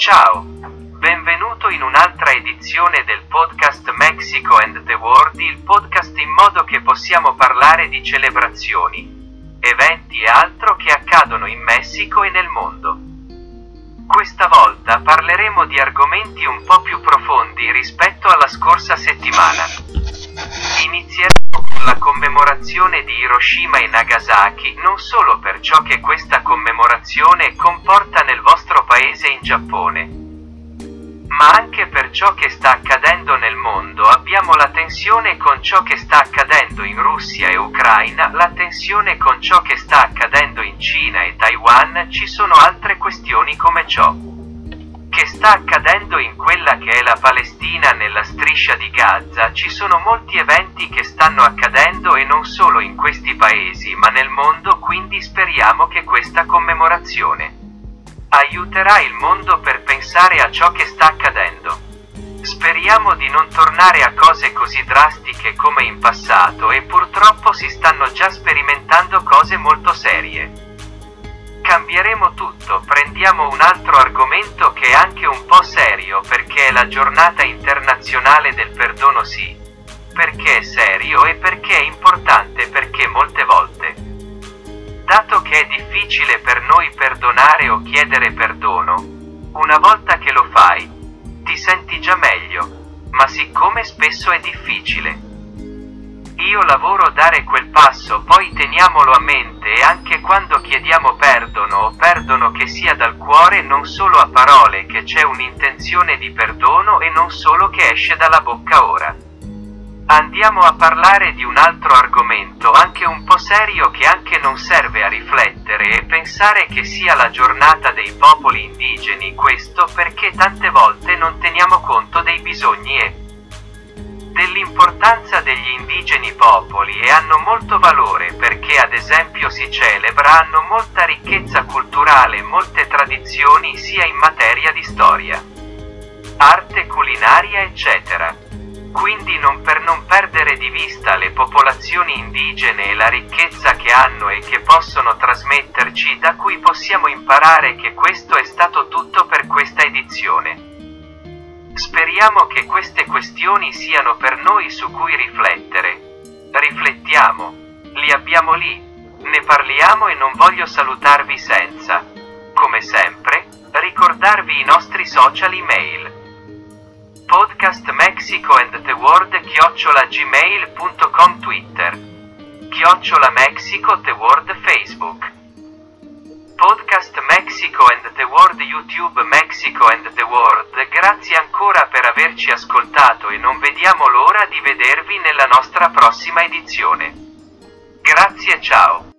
Ciao, benvenuto in un'altra edizione del podcast Mexico and the World, il podcast in modo che possiamo parlare di celebrazioni, eventi e altro che accadono in Messico e nel mondo. Questa volta parleremo di argomenti un po' più profondi rispetto alla scorsa settimana. La commemorazione di Hiroshima e Nagasaki, non solo per ciò che questa commemorazione comporta nel vostro paese in Giappone, ma anche per ciò che sta accadendo nel mondo. Abbiamo la tensione con ciò che sta accadendo in Russia e Ucraina, la tensione con ciò che sta accadendo in Cina e Taiwan, ci sono altre questioni come ciò che sta accadendo in quella che è la Palestina nella striscia di Gaza, ci sono molti eventi che stanno accadendo e non solo in questi paesi ma nel mondo, quindi speriamo che questa commemorazione aiuterà il mondo per pensare a ciò che sta accadendo. Speriamo di non tornare a cose così drastiche come in passato e purtroppo si stanno già sperimentando cose molto serie. Cambieremo tutto, prendiamo un altro argomento che è anche un po' serio perché è la giornata internazionale del perdono sì. Perché è serio e perché è importante perché molte volte, dato che è difficile per noi perdonare o chiedere perdono, una volta che lo fai, ti senti già meglio, ma siccome spesso è difficile, io lavoro dare quel passo, poi teniamolo a mente e anche quando chiediamo perdono o perdono che sia dal cuore, non solo a parole, che c'è un'intenzione di perdono e non solo che esce dalla bocca ora. Andiamo a parlare di un altro argomento, anche un po' serio che anche non serve a riflettere e pensare che sia la giornata dei popoli indigeni, questo perché tante volte non teniamo conto dei bisogni e dell'importanza degli indigeni popoli e hanno molto valore perché ad esempio si celebra, hanno molta ricchezza culturale, molte tradizioni sia in materia di storia, arte culinaria eccetera. Quindi non per non perdere di vista le popolazioni indigene e la ricchezza che hanno e che possono trasmetterci da cui possiamo imparare che questo è stato tutto per questa edizione. Speriamo che queste questioni siano per noi su cui riflettere. Riflettiamo, li abbiamo lì, ne parliamo e non voglio salutarvi senza, come sempre, ricordarvi i nostri social email. Podcast Mexico and the World chiocciola gmail.com Twitter. Chiocciola Mexico the World Facebook. Podcast Mexico and the World YouTube Mexico and the World Grazie ancora per averci ascoltato e non vediamo l'ora di vedervi nella nostra prossima edizione. Grazie ciao.